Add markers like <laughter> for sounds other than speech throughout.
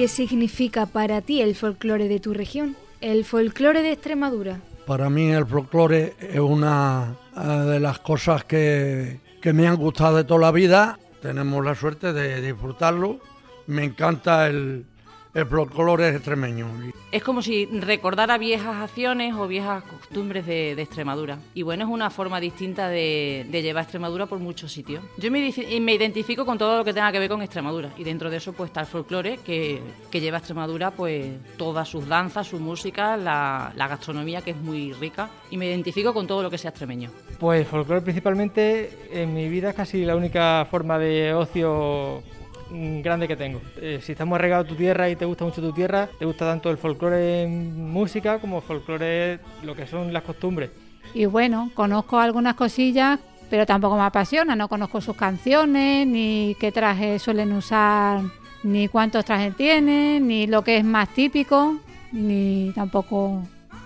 ¿Qué significa para ti el folclore de tu región? El folclore de Extremadura. Para mí el folclore es una eh, de las cosas que, que me han gustado de toda la vida. Tenemos la suerte de disfrutarlo. Me encanta el, el folclore extremeño. Es como si recordara viejas acciones o viejas costumbres de, de Extremadura. Y bueno, es una forma distinta de, de llevar Extremadura por muchos sitios. Yo me, me identifico con todo lo que tenga que ver con Extremadura. Y dentro de eso pues está el folclore que, que lleva Extremadura pues todas sus danzas, su música, la, la gastronomía que es muy rica. Y me identifico con todo lo que sea extremeño. Pues folclore principalmente en mi vida es casi la única forma de ocio grande que tengo. Eh, si estás muy arraigado a tu tierra y te gusta mucho tu tierra, te gusta tanto el folclore en música como folclore lo que son las costumbres. Y bueno, conozco algunas cosillas, pero tampoco me apasiona. No conozco sus canciones, ni qué trajes suelen usar, ni cuántos trajes tienen, ni lo que es más típico, ni tampoco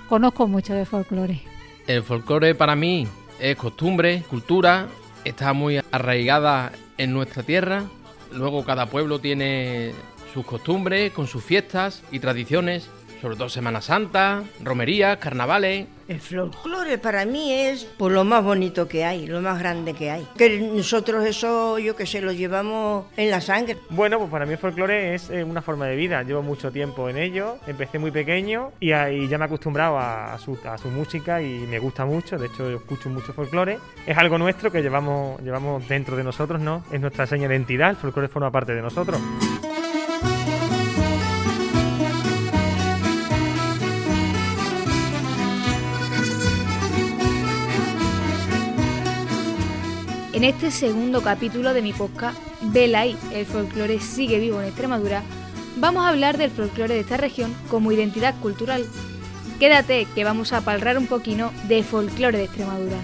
conozco mucho de folclore. El folclore para mí es costumbre, cultura, está muy arraigada en nuestra tierra. Luego cada pueblo tiene sus costumbres, con sus fiestas y tradiciones, sobre todo Semana Santa, romerías, carnavales. El folclore para mí es por lo más bonito que hay, lo más grande que hay. Que nosotros eso, yo que sé, lo llevamos en la sangre. Bueno, pues para mí el folclore es eh, una forma de vida. Llevo mucho tiempo en ello. Empecé muy pequeño y ahí ya me he acostumbrado a, a su, a su música y me gusta mucho. De hecho, yo escucho mucho folclore. Es algo nuestro que llevamos, llevamos dentro de nosotros, ¿no? Es nuestra seña de identidad. El folclore forma parte de nosotros. En este segundo capítulo de mi podcast, ahí, el folclore sigue vivo en Extremadura, vamos a hablar del folclore de esta región como identidad cultural. Quédate que vamos a palrar un poquito de folclore de Extremadura.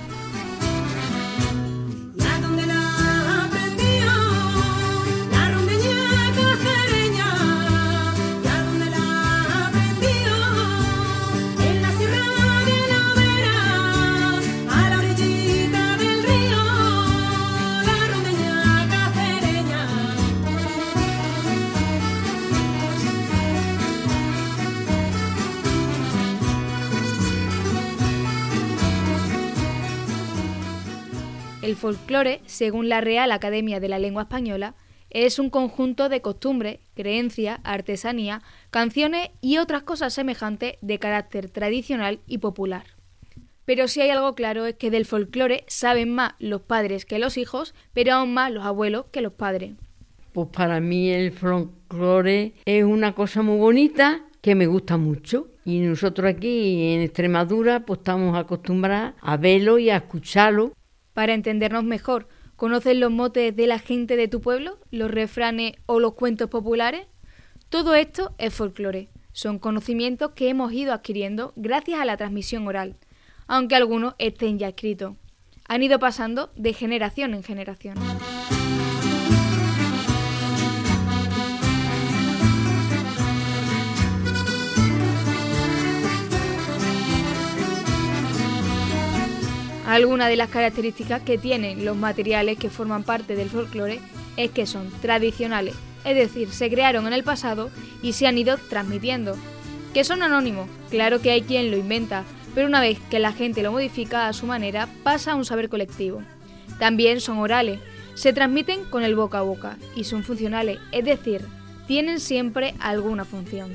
Folclore, según la Real Academia de la Lengua Española, es un conjunto de costumbres, creencias, artesanía, canciones y otras cosas semejantes de carácter tradicional y popular. Pero si hay algo claro es que del folclore saben más los padres que los hijos, pero aún más los abuelos que los padres. Pues para mí el folclore es una cosa muy bonita que me gusta mucho. Y nosotros aquí en Extremadura pues estamos acostumbrados a verlo y a escucharlo. Para entendernos mejor, ¿conoces los motes de la gente de tu pueblo, los refranes o los cuentos populares? Todo esto es folclore. Son conocimientos que hemos ido adquiriendo gracias a la transmisión oral, aunque algunos estén ya escritos. Han ido pasando de generación en generación. Algunas de las características que tienen los materiales que forman parte del folclore es que son tradicionales, es decir, se crearon en el pasado y se han ido transmitiendo. Que son anónimos, claro que hay quien lo inventa, pero una vez que la gente lo modifica a su manera pasa a un saber colectivo. También son orales, se transmiten con el boca a boca y son funcionales, es decir, tienen siempre alguna función.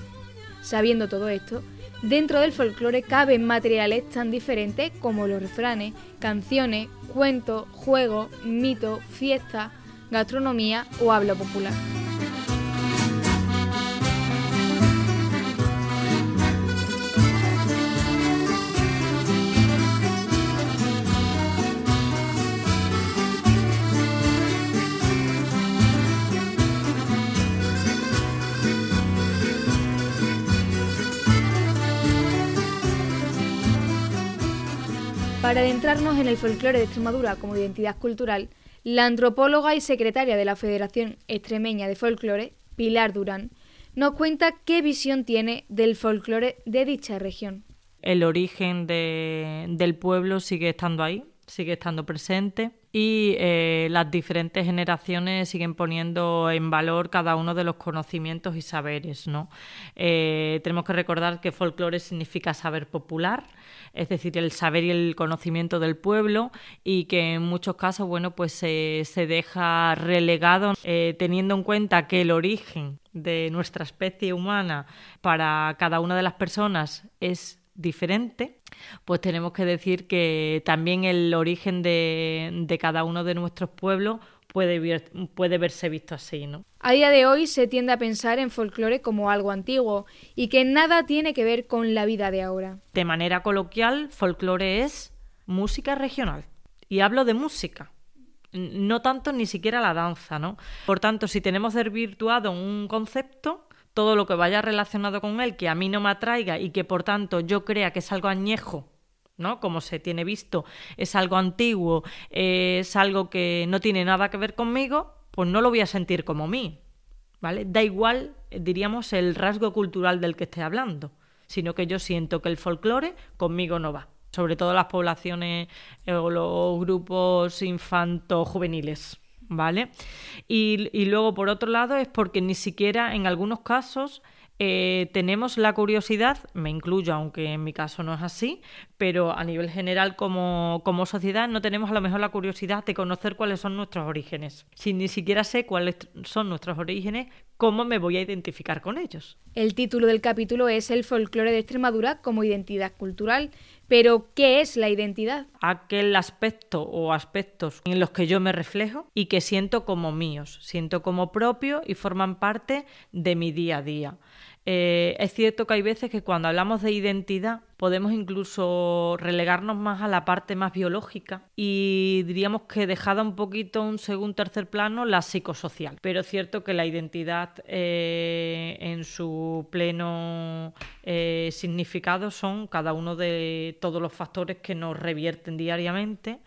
Sabiendo todo esto, dentro del folclore caben materiales tan diferentes como los refranes, canciones, cuentos, juegos, mitos, fiestas, gastronomía o habla popular. Para adentrarnos en el folclore de Extremadura como identidad cultural, la antropóloga y secretaria de la Federación Extremeña de Folclore, Pilar Durán, nos cuenta qué visión tiene del folclore de dicha región. el origen de- del pueblo sigue estando ahí, sigue estando presente y eh, las diferentes generaciones siguen poniendo en valor cada uno de los conocimientos y saberes. ¿no? Eh, tenemos que recordar que folclore significa saber popular, es decir, el saber y el conocimiento del pueblo y que en muchos casos bueno, pues se, deja relegado eh, teniendo en cuenta que el origen de nuestra especie humana para cada una de las personas es diferente, pues tenemos que decir que también el origen de cada uno de nuestros pueblos puede, ver- puede verse visto así, ¿no? A día de hoy se tiende a pensar en folclore como algo antiguo y que nada tiene que ver con la vida de ahora. De manera coloquial, folclore es música regional. Y hablo de música, no tanto ni siquiera la danza, ¿no? Por tanto, si tenemos desvirtuado un concepto, todo lo que vaya relacionado con él, que a mí no me atraiga y que por tanto yo crea que es algo añejo, ¿no? Como se tiene visto, es algo antiguo, es algo que no tiene nada que ver conmigo, pues no lo voy a sentir como mí, ¿vale? Da igual, diríamos, el rasgo cultural del que esté hablando, sino que yo siento que el folclore conmigo no va, sobre todo las poblaciones eh, o los grupos infanto-juveniles, ¿vale? Y, y luego, por otro lado, es porque ni siquiera en algunos casos eh, tenemos la curiosidad, me incluyo, aunque en mi caso no es así, pero a nivel general como, como sociedad no tenemos a lo mejor la curiosidad de conocer cuáles son nuestros orígenes. Si ni siquiera sé cuáles son nuestros orígenes, ¿cómo me voy a identificar con ellos? El título del capítulo es El folclore de Extremadura como identidad cultural. Pero, ¿qué es la identidad? aquel aspecto o aspectos en los que yo me reflejo y que siento como míos, siento como propio y forman parte de mi día a día. Eh, es cierto que hay veces que cuando hablamos de identidad podemos incluso relegarnos más a la parte más biológica y diríamos que dejada un poquito un segundo tercer plano la psicosocial. Pero es cierto que la identidad eh, en su pleno eh, significado son cada uno de todos los factores que nos revierten diariamente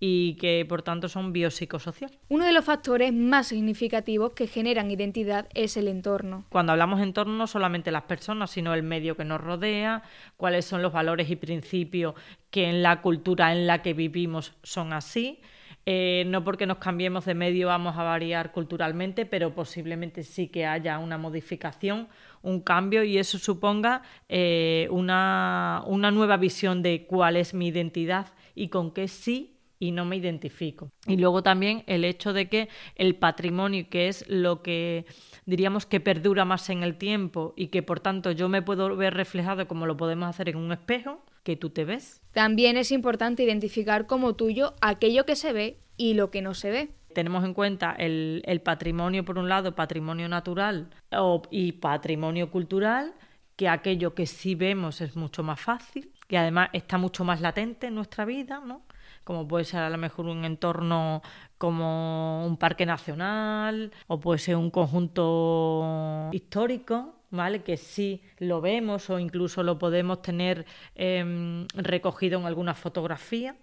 y que por tanto son biopsicosocial. Uno de los factores más significativos que generan identidad es el entorno. Cuando hablamos entorno, no solamente las personas, sino el medio que nos rodea, cuáles son los valores y principios que en la cultura en la que vivimos son así. Eh, no porque nos cambiemos de medio vamos a variar culturalmente, pero posiblemente sí que haya una modificación, un cambio y eso suponga eh, una, una nueva visión de cuál es mi identidad y con qué sí y no me identifico. Y luego también el hecho de que el patrimonio, que es lo que diríamos que perdura más en el tiempo y que por tanto yo me puedo ver reflejado como lo podemos hacer en un espejo, que tú te ves. También es importante identificar como tuyo aquello que se ve y lo que no se ve. Tenemos en cuenta el, el patrimonio, por un lado, patrimonio natural o- y patrimonio cultural, que aquello que sí vemos es mucho más fácil, que además está mucho más latente en nuestra vida, ¿no? Como puede ser a lo mejor un entorno como un parque nacional o puede ser un conjunto histórico, ¿vale? Que sí lo vemos o incluso lo podemos tener em, recogido en alguna fotografía.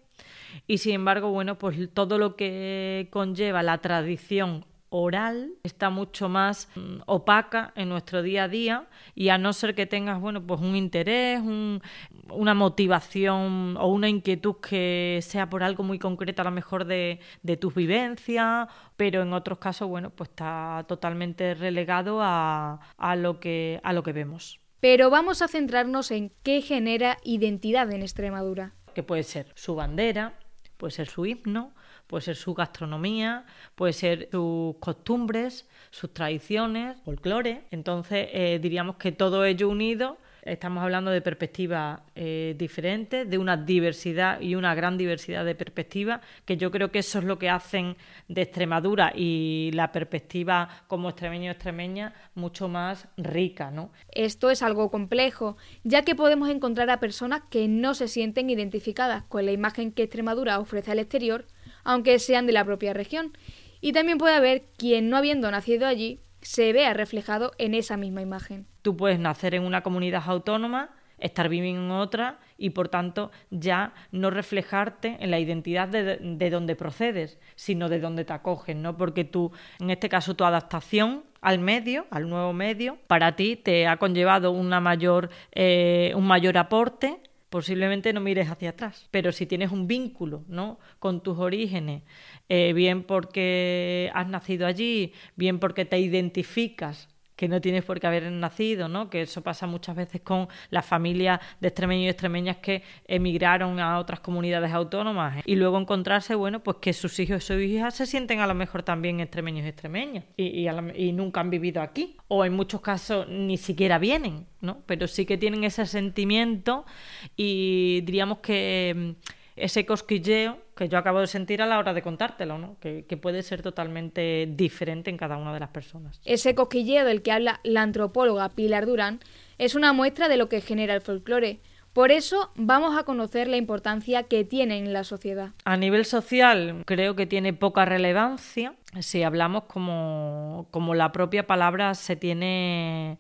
Y sin embargo, bueno, pues todo lo que conlleva la tradición oral está mucho más mm, opaca en nuestro día a día y a no ser que tengas bueno pues un interés un- una motivación o una inquietud que sea por algo muy concreto a lo mejor de, de tus vivencias pero en otros casos bueno pues está totalmente relegado a, a lo que a lo que vemos Pero vamos a centrarnos en qué genera identidad en Extremadura. que puede ser su bandera, puede ser su himno, puede ser su gastronomía, puede ser sus costumbres, sus tradiciones, folclore. Entonces, eh, diríamos que todo ello unido, estamos hablando de perspectivas eh, diferentes, de una diversidad y una gran diversidad de perspectivas, que yo creo que eso es lo que hacen de Extremadura y la perspectiva como extremeño extremeña mucho más rica, ¿no? Esto es algo complejo, ya que podemos encontrar a personas que no se sienten identificadas con la imagen que Extremadura ofrece al exterior, aunque sean de la propia región. Y también puede haber quien, no habiendo nacido allí, se vea reflejado en esa misma imagen. Tú puedes nacer en una comunidad autónoma estar viviendo en otra y por tanto ya no reflejarte en la identidad de, de donde procedes, sino de donde te acogen, ¿no? Porque tú, en este caso, tu adaptación al medio, al nuevo medio, para ti te ha conllevado una mayor, eh, un mayor aporte posiblemente no mires hacia atrás. Pero si tienes un vínculo ¿no? con tus orígenes, eh, bien porque has nacido allí, bien porque te identificas que no tienes por qué haber nacido, ¿no? Que eso pasa muchas veces con las familias de extremeños y extremeñas que emigraron a otras comunidades autónomas ¿eh? y luego encontrarse, bueno, pues que sus hijos y sus hijas se sienten a lo mejor también extremeños y extremeñas y, y, la- y nunca han vivido aquí o en muchos casos ni siquiera vienen, ¿no? Pero sí que tienen ese sentimiento y diríamos que mm, ese cosquilleo que yo acabo de sentir a la hora de contártelo, ¿no? Que, que puede ser totalmente diferente en cada una de las personas. Ese cosquilleo del que habla la antropóloga Pilar Durán es una muestra de lo que genera el folclore. Por eso vamos a conocer la importancia que tiene en la sociedad. A nivel social creo que tiene poca relevancia si hablamos como, como la propia palabra se tiene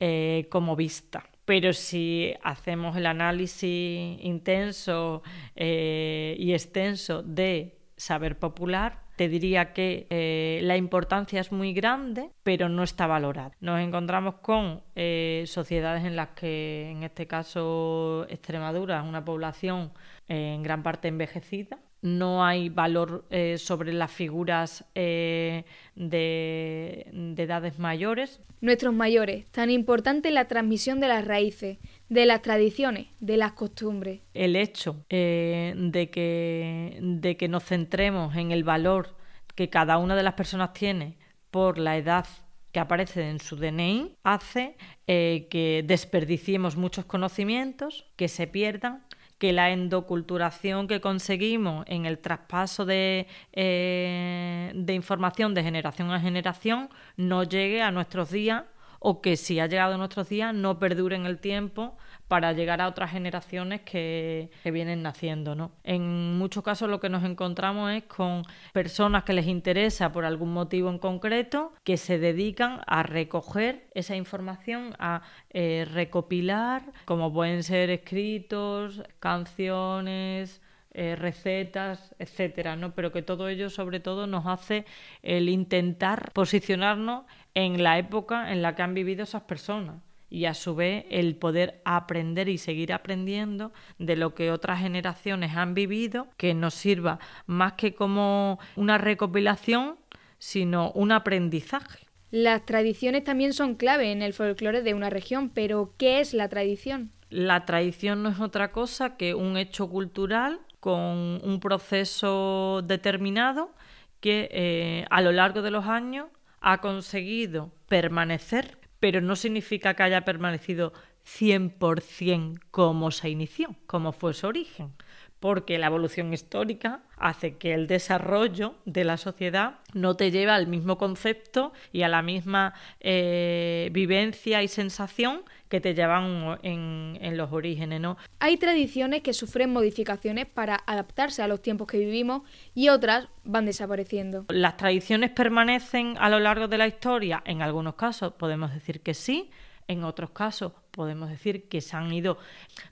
eh, como vista. Pero si hacemos el análisis intenso eh, y extenso de saber popular, te diría que eh, la importancia es muy grande, pero no está valorada. Nos encontramos con eh, sociedades en las que, en este caso, Extremadura es una población en gran parte envejecida. No hay valor eh, sobre las figuras eh, de, de edades mayores. Nuestros mayores, tan importante la transmisión de las raíces, de las tradiciones, de las costumbres. el hecho eh, de, que, de que nos centremos en el valor que cada una de las personas tiene por la edad que aparece en su DNI hace que desperdiciemos muchos conocimientos, que se pierdan, que la endoculturación que conseguimos en el traspaso de, eh, de información de generación a generación no llegue a nuestros días o que si ha llegado a nuestros días no perdure en el tiempo para llegar a otras generaciones que, vienen naciendo. ¿no? En muchos casos lo que nos encontramos es con personas que les interesa por algún motivo en concreto, que se dedican a recoger esa información, a eh, recopilar, como pueden ser escritos, canciones, eh, recetas, etcétera, ¿no? Pero que todo ello, sobre todo, nos hace el intentar posicionarnos en la época en la que han vivido esas personas y a su vez el poder aprender y seguir aprendiendo de lo que otras generaciones han vivido, que nos sirva más que como una recopilación, sino un aprendizaje. Las tradiciones también son clave en el folclore de una región, pero ¿qué es la tradición? La tradición no es otra cosa que un hecho cultural con un proceso determinado que eh, a lo largo de los años ha conseguido permanecer, pero no significa que haya permanecido 100% como se inició, como fue su origen, porque la evolución histórica hace que el desarrollo de la sociedad no te lleve al mismo concepto y a la misma eh, vivencia y sensación que te llevan en, en los orígenes, ¿no? Hay tradiciones que sufren modificaciones para adaptarse a los tiempos que vivimos y otras van desapareciendo. ¿Las tradiciones permanecen a lo largo de la historia? En algunos casos podemos decir que sí, en otros casos podemos decir que se han ido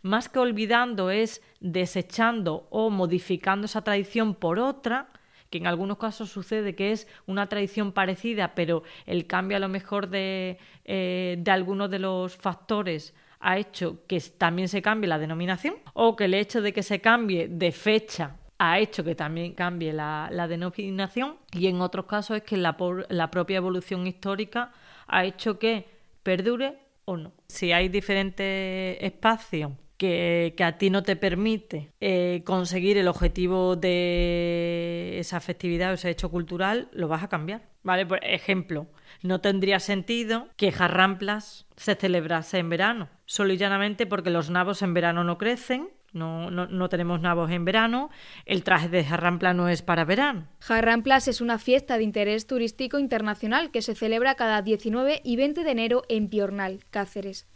más que olvidando es desechando o modificando esa tradición por otra que en algunos casos sucede que es una tradición parecida, pero el cambio a lo mejor de, eh, de algunos de los factores ha hecho que también se cambie la denominación, o que el hecho de que se cambie de fecha ha hecho que también cambie la, denominación, y en otros casos es que la, la propia evolución histórica ha hecho que perdure o no. Si hay diferentes espacios que, a ti no te permite eh, conseguir el objetivo de esa festividad o ese hecho cultural, lo vas a cambiar. ¿Vale? Por ejemplo, no tendría sentido que Jarramplas se celebrase en verano, solo y llanamente porque los nabos en verano no crecen, no, no, no tenemos nabos en verano, el traje de Jarrampla no es para verano. Jarramplas es una fiesta de interés turístico internacional que se celebra cada 19 y 20 de enero en Piornal, Cáceres.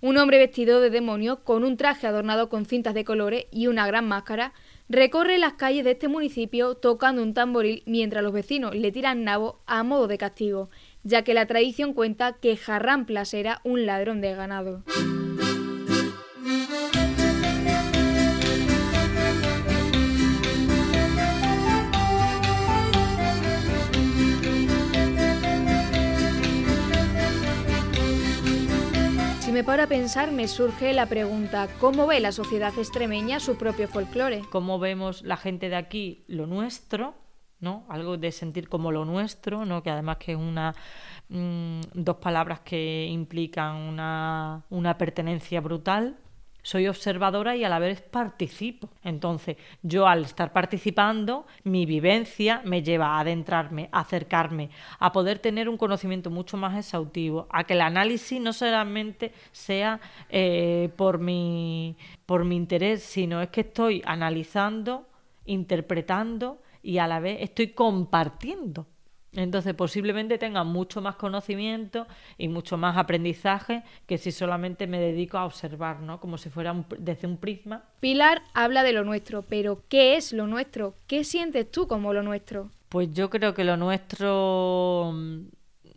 Un hombre vestido de demonio con un traje adornado con cintas de colores y una gran máscara recorre las calles de este municipio tocando un tamboril mientras los vecinos le tiran nabo a modo de castigo, ya que la tradición cuenta que Jarramplas era un ladrón de ganado. Me paro a pensar, me surge la pregunta, ¿cómo ve la sociedad extremeña su propio folclore? Cómo vemos la gente de aquí lo nuestro, ¿no? Algo de sentir como lo nuestro, ¿no? Que además que es una mm, dos palabras que implican una, una pertenencia brutal. Soy observadora y a la vez participo. Entonces, yo al estar participando, mi vivencia me lleva a adentrarme, a acercarme, a poder tener un conocimiento mucho más exhaustivo, a que el análisis no solamente sea eh, por, mi, por mi interés, sino es que estoy analizando, interpretando y a la vez estoy compartiendo. Entonces posiblemente tenga mucho más conocimiento y mucho más aprendizaje que si solamente me dedico a observar, ¿no? Como si fuera un- desde un prisma. Pilar habla de lo nuestro, pero ¿qué es lo nuestro? ¿Qué sientes tú como lo nuestro? Pues yo creo que lo nuestro, mm,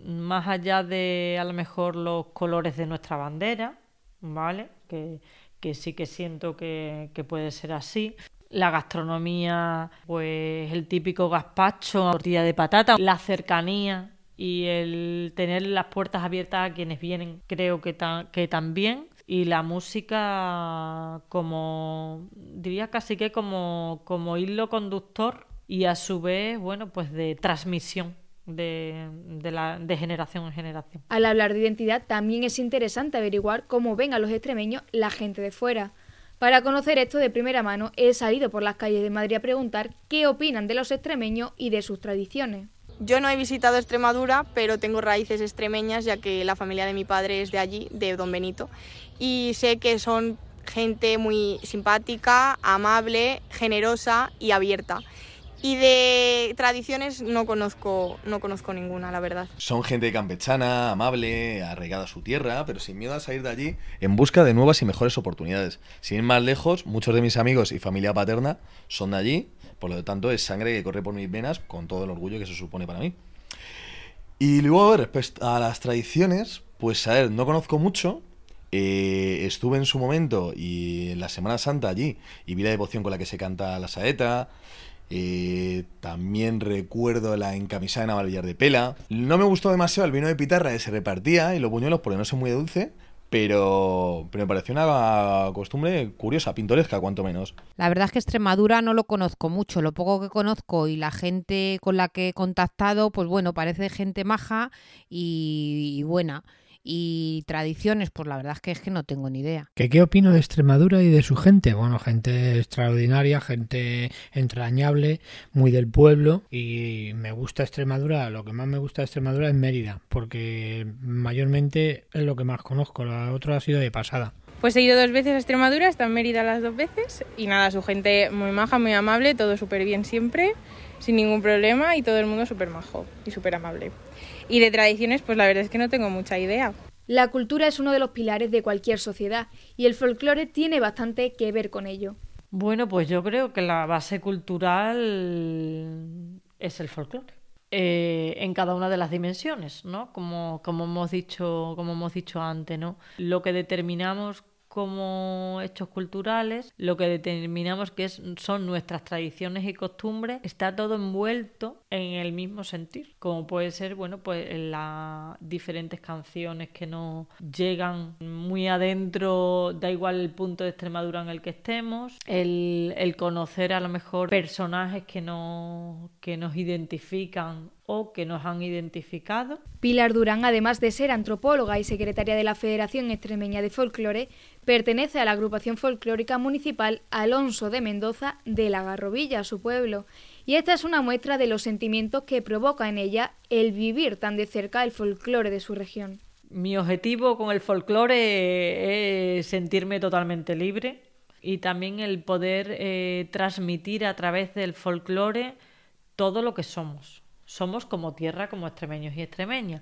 más allá de a lo mejor los colores de nuestra bandera, ¿vale? Que, que sí que siento que, que puede ser así. La gastronomía, pues el típico gazpacho, tortilla de patata, la cercanía y el tener las puertas abiertas a quienes vienen, creo que, que también. Y la música como, diría casi que como, como hilo conductor y a su vez, bueno, pues de transmisión de, de, la, de generación en generación. Al hablar de identidad también es interesante averiguar cómo ven a los extremeños la gente de fuera. Para conocer esto de primera mano he salido por las calles de Madrid a preguntar qué opinan de los extremeños y de sus tradiciones. Yo no he visitado Extremadura, pero tengo raíces extremeñas, ya que la familia de mi padre es de allí, de Don Benito. Y sé que son gente muy simpática, amable, generosa y abierta. Y de tradiciones no conozco, no conozco ninguna, la verdad. Son gente campechana, amable, arraigada a su tierra, pero sin miedo a salir de allí en busca de nuevas y mejores oportunidades. Sin ir más lejos, muchos de mis amigos y familia paterna son de allí, por lo tanto es sangre que corre por mis venas con todo el orgullo que eso supone para mí. Y luego, respecto a las tradiciones, pues a ver, no conozco mucho. eh, estuve en su momento y en la Semana Santa allí y vi la devoción con la que se canta la saeta. Eh, también recuerdo la encamisada de Navalvillar de Pela. No me gustó demasiado el vino de pitarra que se repartía y los buñuelos porque no son muy dulce, pero, me pareció una costumbre curiosa, pintoresca, cuanto menos. La verdad es que Extremadura no lo conozco mucho, lo poco que conozco y la gente con la que he contactado, pues bueno, parece gente maja y buena. Y tradiciones, pues la verdad es que es que no tengo ni idea. ¿Que ¿Qué opino de Extremadura y de su gente? Bueno, gente extraordinaria, gente entrañable, muy del pueblo y me gusta Extremadura, lo que más me gusta de Extremadura es Mérida, porque mayormente es lo que más conozco, lo otro ha sido de pasada. Pues he ido dos veces a Extremadura, estado en Mérida las dos veces y nada, su gente muy maja, muy amable, todo súper bien siempre, sin ningún problema y todo el mundo súper majo y súper amable. Y de tradiciones, pues la verdad es que no tengo mucha idea. La cultura es uno de los pilares de cualquier sociedad y el folclore tiene bastante que ver con ello. Bueno, pues yo creo que la base cultural es el folclore. eh, en cada una de las dimensiones, ¿no? Como, como hemos dicho, como hemos dicho antes, ¿no? Lo que determinamos como hechos culturales, lo que determinamos que es, son nuestras tradiciones y costumbres, está todo envuelto en el mismo sentir, como puede ser, bueno, pues en las diferentes canciones que nos llegan muy adentro, da igual el punto de Extremadura en el que estemos, el, el conocer a lo mejor personajes que nos, que nos identifican o que nos han identificado. Pilar Durán, además de ser antropóloga y secretaria de la Federación Extremeña de Folclore, pertenece a la agrupación folclórica municipal Alonso de Mendoza de La Garrovilla, su pueblo, y esta es una muestra de los sentimientos que provoca en ella el vivir tan de cerca el folclore de su región. Mi objetivo con el folclore es sentirme totalmente libre y también el poder eh, transmitir a través del folclore todo lo que somos. Somos como tierra, como extremeños y extremeñas.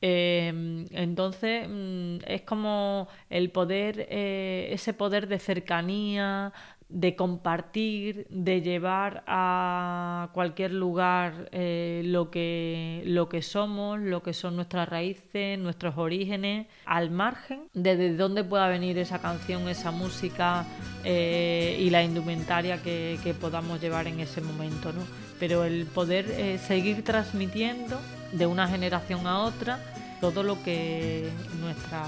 Eh, entonces mm, es como el poder, eh, ese poder de cercanía, de compartir, de llevar a cualquier lugar eh, lo, que, lo que somos, lo que son nuestras raíces, nuestros orígenes, al margen de de dónde pueda venir esa canción, esa música eh, y la indumentaria que, que podamos llevar en ese momento. ¿no? Pero el poder eh, seguir transmitiendo de una generación a otra todo lo que nuestra,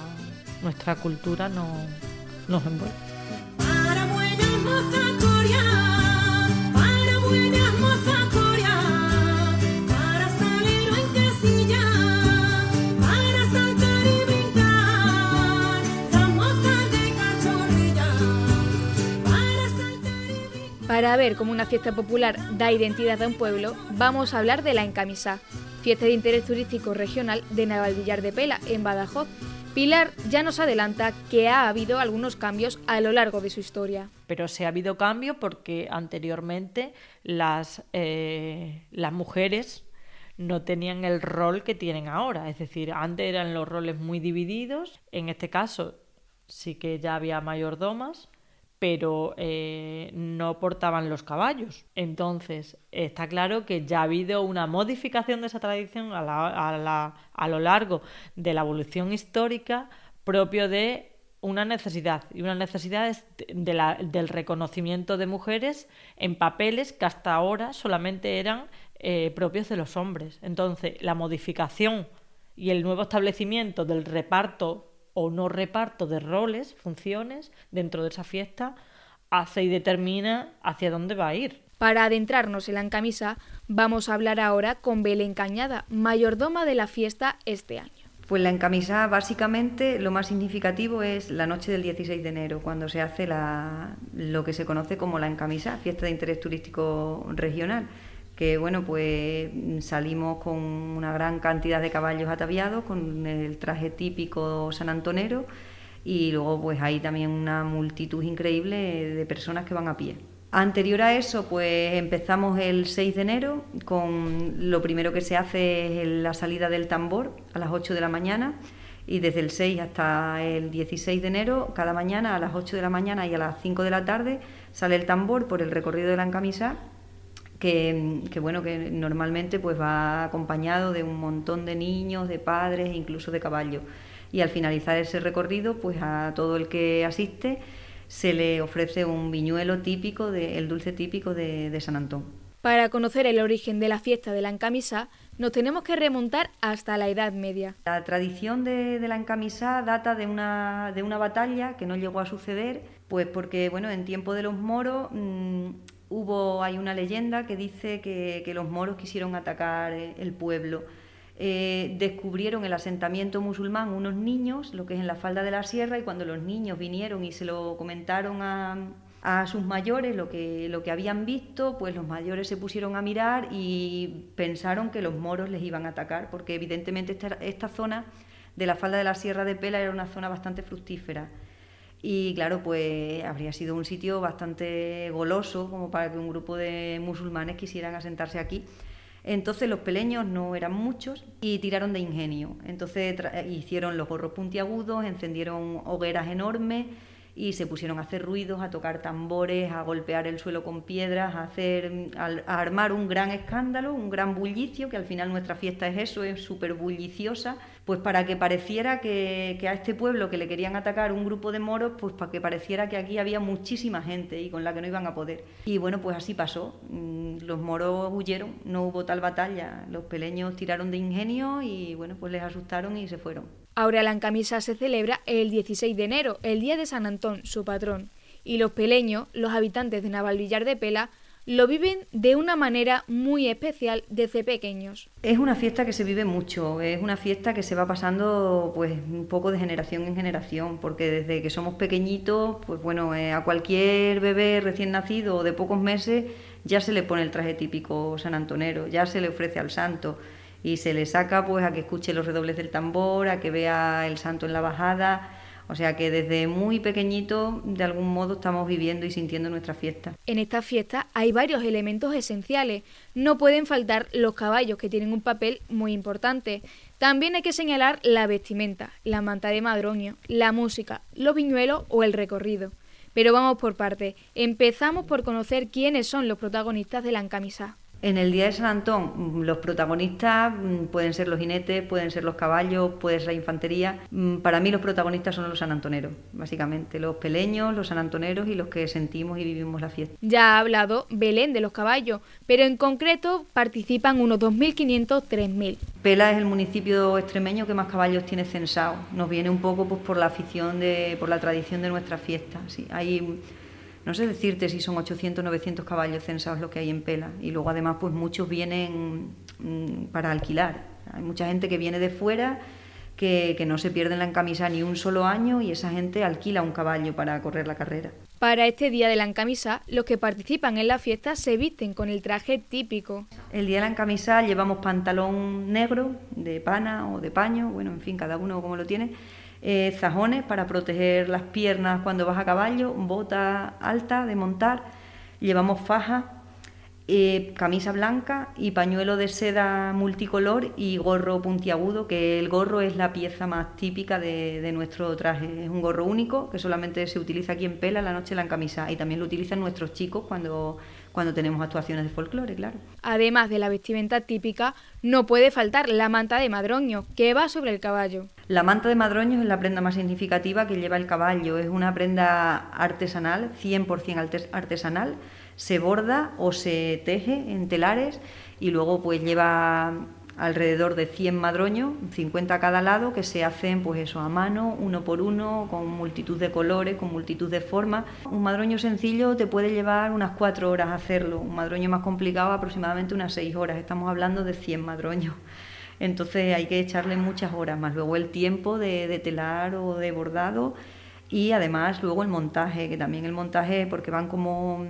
nuestra cultura nos envuelve. Para ver cómo una fiesta popular da identidad a un pueblo, vamos a hablar de la encamisá, fiesta de interés turístico regional de Navalvillar de Pela, en Badajoz. Pilar ya nos adelanta que ha habido algunos cambios a lo largo de su historia. Pero sí ha habido cambio porque anteriormente las, eh, las mujeres no tenían el rol que tienen ahora. Es decir, antes eran los roles muy divididos. En este caso sí que ya había mayordomas, pero eh, no portaban los caballos. Entonces, está claro que ya ha habido una modificación de esa tradición a, la- a la- a lo largo de la evolución histórica propio de una necesidad. Y una necesidad es del reconocimiento de mujeres en papeles que hasta ahora solamente eran eh, propios de los hombres. Entonces, la modificación y el nuevo establecimiento del reparto o no reparto de roles, funciones dentro de esa fiesta hace y determina hacia dónde va a ir. Para adentrarnos en la encamisa, vamos a hablar ahora con Belén Cañada, mayordoma de la fiesta este año. Pues la encamisada básicamente lo más significativo es la noche del 16 de enero, cuando se hace la, lo que se conoce como la encamisada, fiesta de interés turístico regional, que bueno, pues salimos con una gran cantidad de caballos ataviados, con el traje típico sanantonero y luego pues hay también una multitud increíble de personas que van a pie. Anterior a eso, pues empezamos el 6 de enero con lo primero que se hace es la salida del tambor a las 8 de la mañana y desde el 6 hasta el 16 de enero, cada mañana a las 8 de la mañana y a las 5 de la tarde sale el tambor por el recorrido de la encamisá que, que, bueno que normalmente pues va acompañado de un montón de niños, de padres e incluso de caballos. Y al finalizar ese recorrido, pues a todo el que asiste se le ofrece un viñuelo típico, de, el dulce típico de, de San Antón. Para conocer el origen de la fiesta de la encamisa, nos tenemos que remontar hasta la Edad Media. La tradición de, de la encamisá data de una, de una batalla que no llegó a suceder, pues porque bueno, en tiempo de los moros mmm, hubo, hay una leyenda que dice que, los moros quisieron atacar el pueblo. Eh, descubrieron el asentamiento musulmán unos niños, lo que es en la falda de la sierra, y cuando los niños vinieron y se lo comentaron a, a sus mayores lo que, lo que habían visto, pues los mayores se pusieron a mirar y pensaron que los moros les iban a atacar, porque evidentemente esta, esta zona de la falda de la sierra de Pela era una zona bastante fructífera. Y claro, pues habría sido un sitio bastante goloso como para que un grupo de musulmanes quisieran asentarse aquí. Entonces los peleños no eran muchos y tiraron de ingenio. Entonces hicieron los gorros puntiagudos, encendieron hogueras enormes y se pusieron a hacer ruidos, a tocar tambores, a golpear el suelo con piedras, a, hacer, a, armar un gran escándalo, un gran bullicio, que al final nuestra fiesta es eso, es súper bulliciosa, pues para que pareciera que, a este pueblo que le querían atacar un grupo de moros, pues para que pareciera que aquí había muchísima gente y con la que no iban a poder. Y bueno, pues así pasó. Los moros huyeron, no hubo tal batalla. Los peleños tiraron de ingenio y bueno, pues les asustaron y se fueron. Ahora la encamisa se celebra el 16 de enero, el día de San Antón, su patrón, y los peleños, los habitantes de Navalvillar de Pela, lo viven de una manera muy especial desde pequeños. Es una fiesta que se vive mucho, es una fiesta que se va pasando pues un poco de generación en generación, porque desde que somos pequeñitos, pues bueno, eh, a cualquier bebé recién nacido o de pocos meses ya se le pone el traje típico sanantonero, ya se le ofrece al santo y se le saca pues a que escuche los redobles del tambor, a que vea el santo en la bajada, o sea que desde muy pequeñito de algún modo estamos viviendo y sintiendo nuestra fiesta. En esta fiesta hay varios elementos esenciales. No pueden faltar los caballos que tienen un papel muy importante. También hay que señalar la vestimenta, la manta de madroño, la música, los viñuelos o el recorrido. Pero vamos por partes. Empezamos por conocer quiénes son los protagonistas de la encamisá. En el día de San Antón, mm, los protagonistas mm, pueden ser los jinetes, pueden ser los caballos, puede ser la infantería. Mm, Para mí los protagonistas son los sanantoneros, básicamente, los peleños, los sanantoneros y los que sentimos y vivimos la fiesta. Ya ha hablado Belén de los caballos, pero en concreto participan unos 2.500-3.000. Pela es el municipio extremeño que más caballos tiene censado. Nos viene un poco pues, por la afición, de, por la tradición de nuestra fiesta. Sí, hay, no sé decirte si son 800 900 caballos censados lo que hay en Pela. Y luego además pues muchos vienen mm, para alquilar. Hay mucha gente que viene de fuera que, que no se pierde en la encamisa ni un solo año y esa gente alquila un caballo para correr la carrera. Para este día de la encamisa, los que participan en la fiesta se visten con el traje típico. El día de la encamisa llevamos pantalón negro, de pana o de paño, bueno, en fin, cada uno como lo tiene, eh, zajones para proteger las piernas cuando vas a caballo, bota alta de montar, llevamos faja, eh, camisa blanca y pañuelo de seda multicolor y gorro puntiagudo, que el gorro es la pieza más típica de, nuestro traje. Es un gorro único que solamente se utiliza aquí en Pela la noche la encamisa y también lo utilizan nuestros chicos cuando, cuando tenemos actuaciones de folclore, claro. Además de la vestimenta típica, no puede faltar la manta de madroño, que va sobre el caballo. La manta de madroños es la prenda más significativa que lleva el caballo. Es una prenda artesanal, 100% artes- artesanal. Se borda o se teje en telares y luego pues lleva alrededor de 100 madroños, 50 a cada lado, que se hacen pues eso a mano, uno por uno, con multitud de colores, con multitud de formas. Un madroño sencillo te puede llevar unas 4 horas hacerlo, un madroño más complicado aproximadamente unas 6 horas. Estamos hablando de 100 madroños. Entonces hay que echarle muchas horas, más luego el tiempo de, de telar o de bordado y además luego el montaje, que también el montaje, porque van como,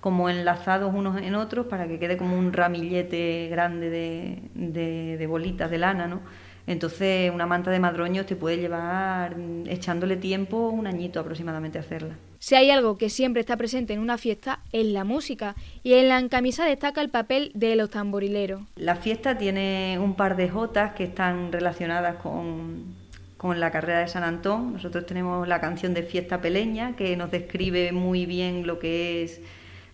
como enlazados unos en otros para que quede como un ramillete grande de, de- de bolitas de lana, ¿no? Entonces una manta de madroños te puede llevar mm, echándole tiempo un añito aproximadamente a hacerla. Si hay algo que siempre está presente en una fiesta, es la música, y en la encamisa destaca el papel de los tamborileros. La fiesta tiene un par de jotas que están relacionadas con, con la carrera de San Antón. Nosotros tenemos la canción de Fiesta Peleña, que nos describe muy bien lo que es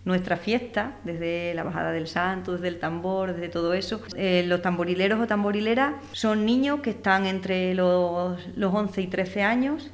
nuestra fiesta, desde la bajada del santo, desde el tambor, desde todo eso. Eh, los tamborileros o tamborileras son niños que están entre los, los 11 y 13 años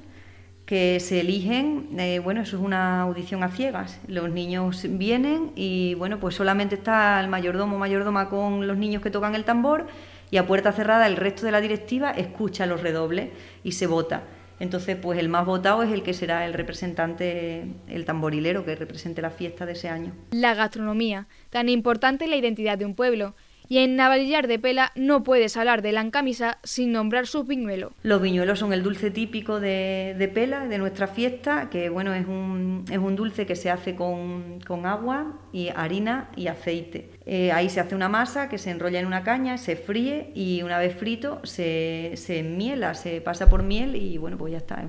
que se eligen, eh, bueno, eso es una audición a ciegas. Los niños vienen y, bueno, pues solamente está el mayordomo o mayordoma con los niños que tocan el tambor y a puerta cerrada el resto de la directiva escucha los redobles y se vota. Entonces, pues el más votado es el que será el representante, el tamborilero que represente la fiesta de ese año. La gastronomía, tan importante en la identidad de un pueblo. Y en Navalillar de Pela no puedes hablar de la encamisa sin nombrar sus viñuelos. Los viñuelos son el dulce típico de, de Pela, de nuestra fiesta, que bueno, es un, es un dulce que se hace con, con agua y harina y aceite. Eh, ahí se hace una masa que se enrolla en una caña, se fríe y una vez frito se, se miela, se pasa por miel y bueno, pues ya está,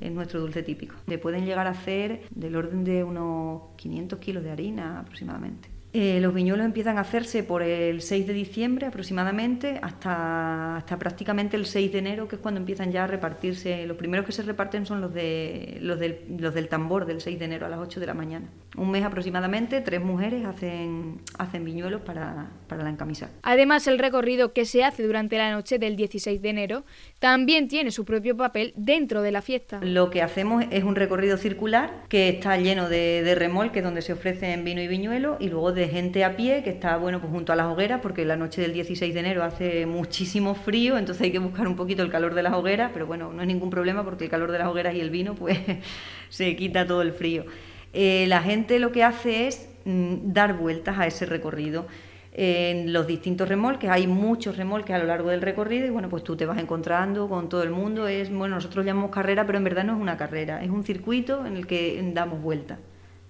es nuestro dulce típico. Le pueden llegar a hacer del orden de unos 500 kilos de harina aproximadamente. Eh, los viñuelos empiezan a hacerse por el 6 de diciembre aproximadamente hasta, hasta prácticamente el 6 de enero, que es cuando empiezan ya a repartirse. Los primeros que se reparten son los, de, los, del, los del tambor del 6 de enero a las 8 de la mañana. Un mes aproximadamente, tres mujeres hacen, hacen viñuelos para, para la encamisa. Además, el recorrido que se hace durante la noche del 16 de enero también tiene su propio papel dentro de la fiesta. Lo que hacemos es un recorrido circular que está lleno de, de remolques donde se ofrecen vino y viñuelo y luego de gente a pie que está bueno pues junto a las hogueras porque la noche del 16 de enero hace muchísimo frío, entonces hay que buscar un poquito el calor de las hogueras, pero bueno, no es ningún problema porque el calor de las hogueras y el vino pues <laughs> se quita todo el frío. Eh, la gente lo que hace es mm, dar vueltas a ese recorrido en los distintos remolques. Hay muchos remolques a lo largo del recorrido y bueno, pues tú te vas encontrando con todo el mundo. Es, bueno, nosotros llamamos carrera, pero en verdad no es una carrera, es un circuito en el que damos vueltas.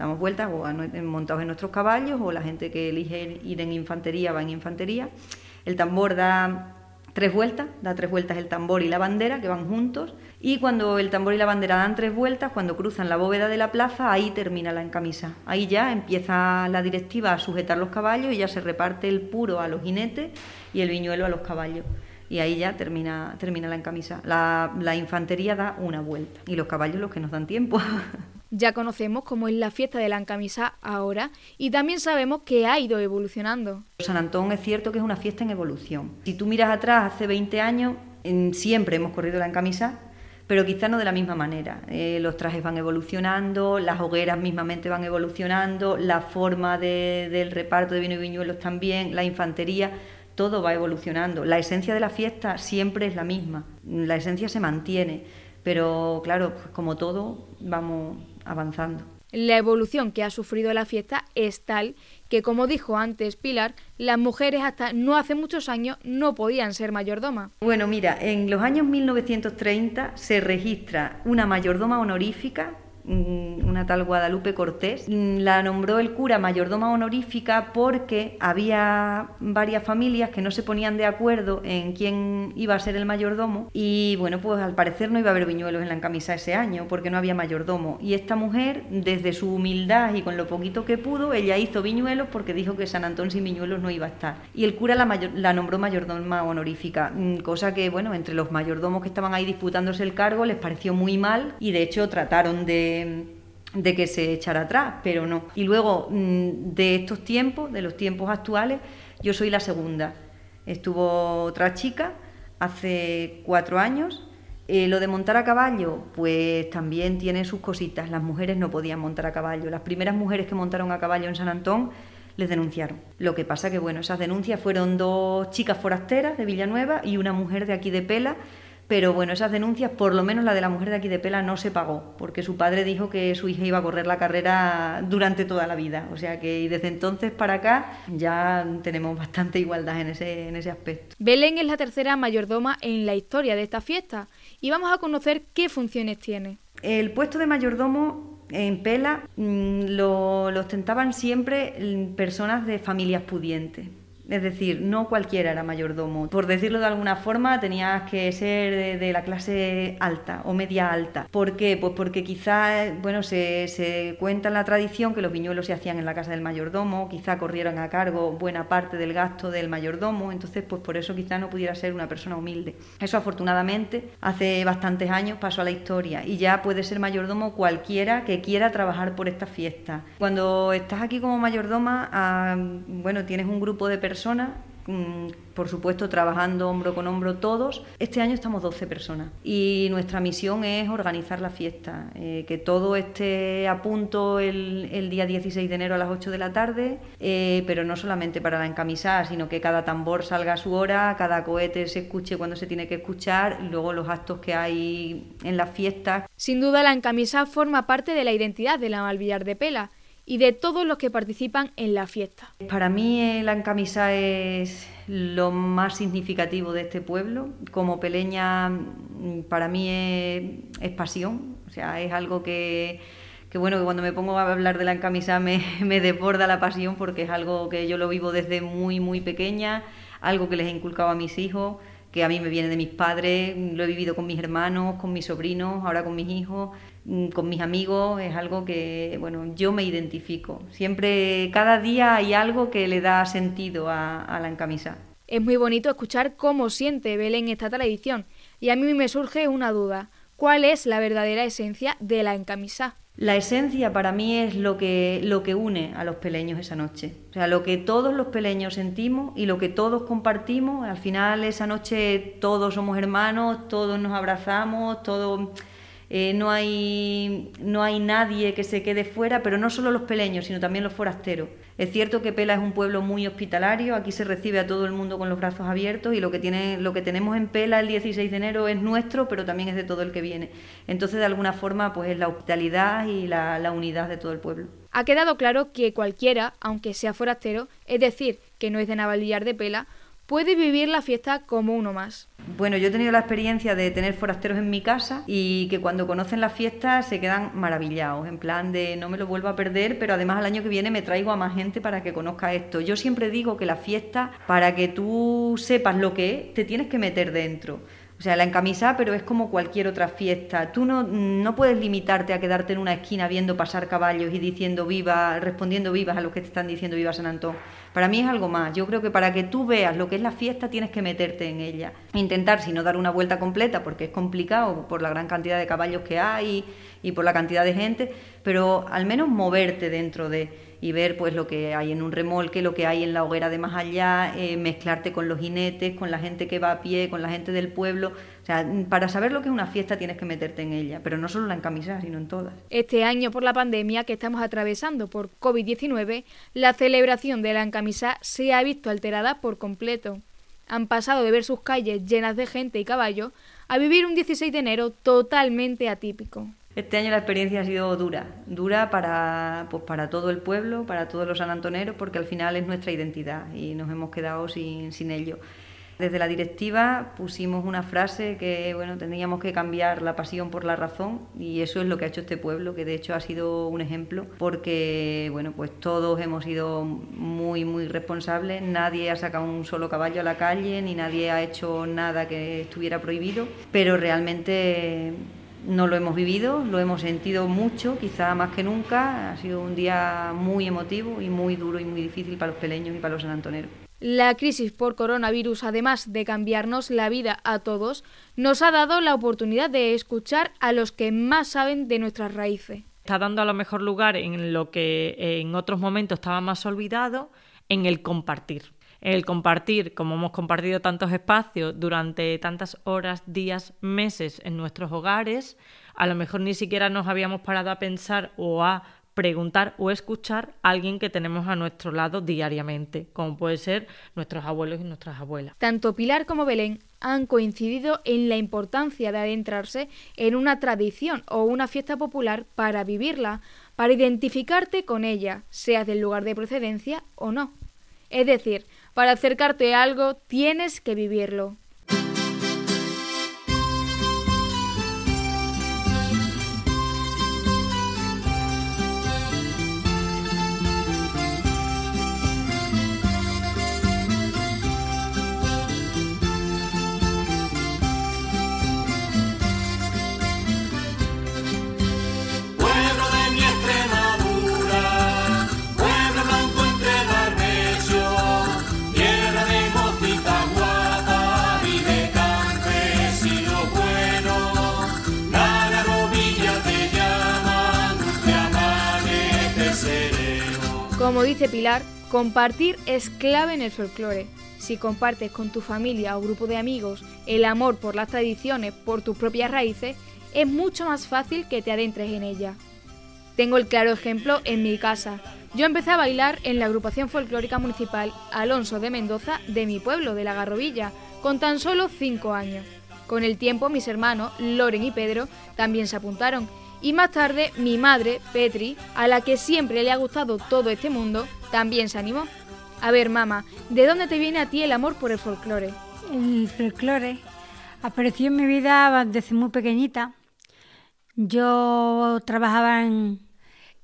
Damos vueltas o montados en nuestros caballos o la gente que elige ir en infantería va en infantería. El tambor da tres vueltas, da tres vueltas el tambor y la bandera que van juntos y cuando el tambor y la bandera dan tres vueltas, cuando cruzan la bóveda de la plaza, ahí termina la encamisa. Ahí ya empieza la directiva a sujetar los caballos y ya se reparte el puro a los jinetes y el viñuelo a los caballos. Y ahí ya termina, termina la encamisa. La infantería da una vuelta y los caballos los que nos dan tiempo. <laughs> Ya conocemos cómo es la fiesta de la encamisa ahora y también sabemos que ha ido evolucionando. San Antón es cierto que es una fiesta en evolución. Si tú miras atrás, hace 20 años, siempre hemos corrido la encamisa, pero quizá no de la misma manera. Eh, los trajes van evolucionando, las hogueras mismamente van evolucionando, la forma de- del reparto de vino y viñuelos también, la infantería, todo va evolucionando. La esencia de la fiesta siempre es la misma, la esencia se mantiene, pero claro, pues como todo, vamos avanzando. La evolución que ha sufrido la fiesta es tal que, como dijo antes Pilar, las mujeres hasta no hace muchos años no podían ser mayordoma. Bueno, mira, en los años 1930 se registra una mayordoma honorífica, una tal Guadalupe Cortés. Mm, La nombró el cura mayordoma honorífica porque había varias familias que no se ponían de acuerdo en quién iba a ser el mayordomo y bueno, pues al parecer no iba a haber viñuelos en la encamisa ese año porque no había mayordomo. Y esta mujer, desde su humildad y con lo poquito que pudo, ella hizo viñuelos porque dijo que San Antón sin viñuelos no iba a estar. Y el cura la, mayor- la nombró mayordoma honorífica, mm, cosa que, bueno, entre los mayordomos que estaban ahí disputándose el cargo les pareció muy mal y de hecho trataron de de que se echara atrás, pero no. Y luego, mm, de estos tiempos, de los tiempos actuales, yo soy la segunda. Estuvo otra chica hace cuatro años. Eh, lo de montar a caballo, pues también tiene sus cositas. Las mujeres no podían montar a caballo. Las primeras mujeres que montaron a caballo en San Antón les denunciaron. Lo que pasa que, bueno, esas denuncias fueron dos chicas forasteras de Villanueva y una mujer de aquí de Pela, pero bueno, esas denuncias, por lo menos la de la mujer de aquí de Pela, no se pagó, porque su padre dijo que su hija iba a correr la carrera durante toda la vida. O sea que desde entonces para acá ya tenemos bastante igualdad en ese, en ese aspecto. Belén es la tercera mayordoma en la historia de esta fiesta y vamos a conocer qué funciones tiene. El puesto de mayordomo en Pela mm, lo, lo ostentaban siempre mm, personas de familias pudientes. Es decir, no cualquiera era mayordomo. Por decirlo de alguna forma, tenías que ser de, la clase alta o media alta. ¿Por qué? Pues porque quizá, bueno, se, se cuenta en la tradición que los viñuelos se hacían en la casa del mayordomo, quizá corrieron a cargo buena parte del gasto del mayordomo, entonces pues por eso quizá no pudiera ser una persona humilde. Eso afortunadamente hace bastantes años pasó a la historia y ya puede ser mayordomo cualquiera que quiera trabajar por esta fiesta. Cuando estás aquí como mayordoma, ah, bueno, tienes un grupo de personas mm, por supuesto trabajando hombro con hombro todos. Este año estamos 12 personas y nuestra misión es organizar la fiesta, eh, que todo esté a punto el, día 16 de enero a las 8 de la tarde, eh, pero no solamente para la encamisada, sino que cada tambor salga a su hora, cada cohete se escuche cuando se tiene que escuchar, luego los actos que hay en las fiestas. Sin duda la encamisa forma parte de la identidad de la Malvillar de Pela y de todos los que participan en la fiesta. Para mí la encamisa es lo más significativo de este pueblo. Como peleña, para mí es, pasión, o sea, es algo que, que, bueno, que cuando me pongo a hablar de la encamisa me, <laughs> me desborda la pasión porque es algo que yo lo vivo desde muy, muy pequeña, algo que les he inculcado a mis hijos, que a mí me viene de mis padres, lo he vivido con mis hermanos, con mis sobrinos, ahora con mis hijos, con mis amigos, es algo que, bueno, yo me identifico. Siempre, cada día hay algo que le da sentido a, a la encamisa. Es muy bonito escuchar cómo siente Belén esta tradición y a mí me surge una duda. ¿Cuál es la verdadera esencia de la encamisa? La esencia para mí es lo que, lo que une a los peleños esa noche. O sea, lo que todos los peleños sentimos y lo que todos compartimos. Al final esa noche todos somos hermanos, todos nos abrazamos, todos... eh, no, hay, no hay nadie que se quede fuera, pero no solo los peleños, sino también los forasteros. Es cierto que Pela es un pueblo muy hospitalario, aquí se recibe a todo el mundo con los brazos abiertos y lo que, tiene, lo que tenemos en Pela el 16 de enero es nuestro, pero también es de todo el que viene. Entonces, de alguna forma, pues es la hospitalidad y la, la unidad de todo el pueblo. Ha quedado claro que cualquiera, aunque sea forastero, es decir, que no es de Navalillar de Pela, puede vivir la fiesta como uno más. Bueno, yo he tenido la experiencia de tener forasteros en mi casa y que cuando conocen la fiesta se quedan maravillados, en plan de no me lo vuelvo a perder, pero además al año que viene me traigo a más gente para que conozca esto. Yo siempre digo que la fiesta, para que tú sepas lo que es, te tienes que meter dentro. O sea, la encamisada, pero es como cualquier otra fiesta. Tú no, no puedes limitarte a quedarte en una esquina viendo pasar caballos y diciendo viva, respondiendo vivas a los que te están diciendo viva San Antón. Para mí es algo más. Yo creo que para que tú veas lo que es la fiesta tienes que meterte en ella. Intentar, si no dar una vuelta completa, porque es complicado por la gran cantidad de caballos que hay y por la cantidad de gente, pero al menos moverte dentro de y ver pues lo que hay en un remolque, lo que hay en la hoguera de más allá, eh, mezclarte con los jinetes, con la gente que va a pie, con la gente del pueblo. O sea, para saber lo que es una fiesta tienes que meterte en ella, pero no solo en la encamisada, sino en todas. Este año, por la pandemia que estamos atravesando por COVID-19, la celebración de la encamisá se ha visto alterada por completo. Han pasado de ver sus calles llenas de gente y caballos a vivir un 16 de enero totalmente atípico. Este año la experiencia ha sido dura, dura para, pues para todo el pueblo, para todos los sanantoneros, porque al final es nuestra identidad y nos hemos quedado sin, sin ello. Desde la directiva pusimos una frase que bueno, tendríamos que cambiar la pasión por la razón y eso es lo que ha hecho este pueblo, que de hecho ha sido un ejemplo porque bueno, pues todos hemos sido muy muy responsables, nadie ha sacado un solo caballo a la calle ni nadie ha hecho nada que estuviera prohibido, pero realmente no lo hemos vivido, lo hemos sentido mucho, quizá más que nunca. Ha sido un día muy emotivo y muy duro y muy difícil para los peleños y para los sanantoneros. La crisis por coronavirus, además de cambiarnos la vida a todos, nos ha dado la oportunidad de escuchar a los que más saben de nuestras raíces. Está dando a lo mejor lugar en lo que en otros momentos estaba más olvidado, en el compartir. El compartir, como hemos compartido tantos espacios durante tantas horas, días, meses en nuestros hogares, a lo mejor ni siquiera nos habíamos parado a pensar o a preguntar o escuchar a alguien que tenemos a nuestro lado diariamente, como puede ser nuestros abuelos y nuestras abuelas. Tanto Pilar como Belén han coincidido en la importancia de adentrarse en una tradición o una fiesta popular para vivirla, para identificarte con ella, seas del lugar de procedencia o no. Es decir, para acercarte a algo tienes que vivirlo. Dice Pilar, compartir es clave en el folclore. Si compartes con tu familia o grupo de amigos el amor por las tradiciones, por tus propias raíces, es mucho más fácil que te adentres en ella. Tengo el claro ejemplo en mi casa. Yo empecé a bailar en la agrupación folclórica municipal Alonso de Mendoza de mi pueblo, de la Garrovilla, con tan solo 5 años. Con el tiempo mis hermanos, Loren y Pedro, también se apuntaron. Y más tarde mi madre, Petri, a la que siempre le ha gustado todo este mundo, también se animó. A ver, mamá, ¿de dónde te viene a ti el amor por el folclore? El folclore apareció en mi vida desde muy pequeñita. Yo trabajaba en,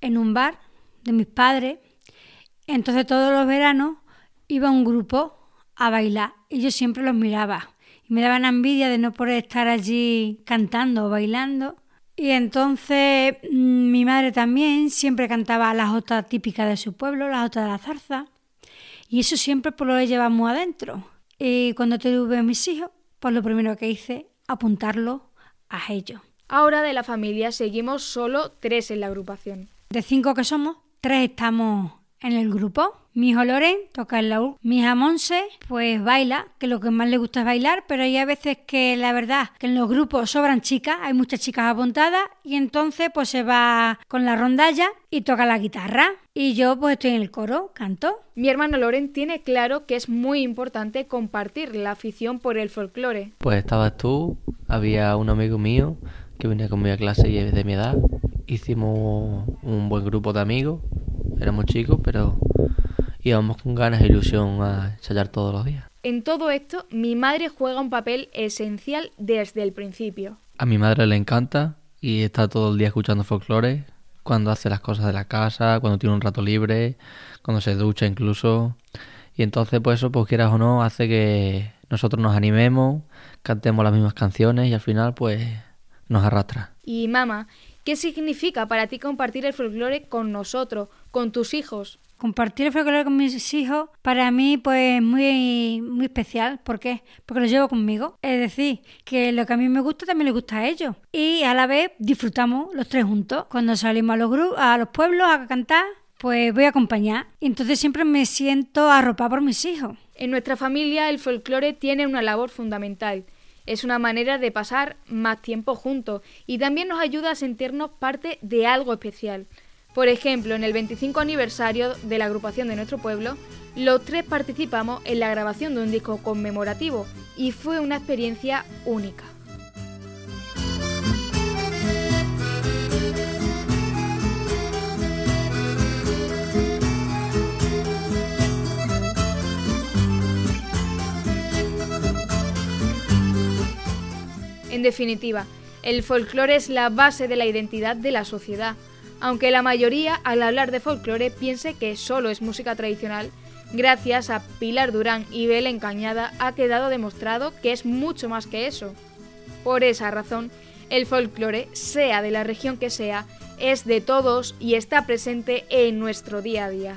un bar de mis padres, entonces todos los veranos iba un grupo a bailar y yo siempre los miraba. Y me daban envidia de no poder estar allí cantando o bailando. Y entonces mm, mi madre también siempre cantaba las jotas típicas de su pueblo, las jotas de la zarza. Y eso siempre pues, lo llevamos adentro. Y cuando tuve a mis hijos, pues lo primero que hice, apuntarlo a ellos. Ahora de la familia seguimos solo tres en la agrupación. De cinco que somos, tres estamos en el grupo. Mi hijo Loren toca el laúd. Mi hija Monse, pues baila, que lo que más le gusta es bailar, pero hay a veces que la verdad que en los grupos sobran chicas, hay muchas chicas apuntadas, y entonces pues se va con la rondalla y toca la guitarra. Y yo pues estoy en el coro, canto. Mi hermano Loren tiene claro que es muy importante compartir la afición por el folclore. Pues estabas tú, había un amigo mío que venía conmigo a clase y es de mi edad. Hicimos un buen grupo de amigos, éramos chicos, pero íbamos con ganas e ilusión a ensayar todos los días. En todo esto, mi madre juega un papel esencial desde el principio. A mi madre le encanta y está todo el día escuchando folclore, cuando hace las cosas de la casa, cuando tiene un rato libre, cuando se ducha incluso. Y entonces, pues eso, pues quieras o no, hace que nosotros nos animemos, cantemos las mismas canciones y al final pues nos arrastra. Y mamá, ¿qué significa para ti compartir el folclore con nosotros, con tus hijos? Compartir el folclore con mis hijos para mí pues muy muy especial. ¿Por qué? Porque lo llevo conmigo. Es decir, que lo que a mí me gusta también le gusta a ellos. Y a la vez disfrutamos los tres juntos. Cuando salimos a los, gru- a los pueblos a cantar, pues voy a acompañar. Y entonces siempre me siento arropada por mis hijos. En nuestra familia el folclore tiene una labor fundamental. Es una manera de pasar más tiempo juntos y también nos ayuda a sentirnos parte de algo especial. Por ejemplo, en el 25 aniversario de la agrupación de nuestro pueblo, los tres participamos en la grabación de un disco conmemorativo y fue una experiencia única. En definitiva, el folclore es la base de la identidad de la sociedad, aunque la mayoría al hablar de folclore piense que solo es música tradicional, gracias a Pilar Durán y Belén Cañada ha quedado demostrado que es mucho más que eso. Por esa razón, el folclore, sea de la región que sea, es de todos y está presente en nuestro día a día.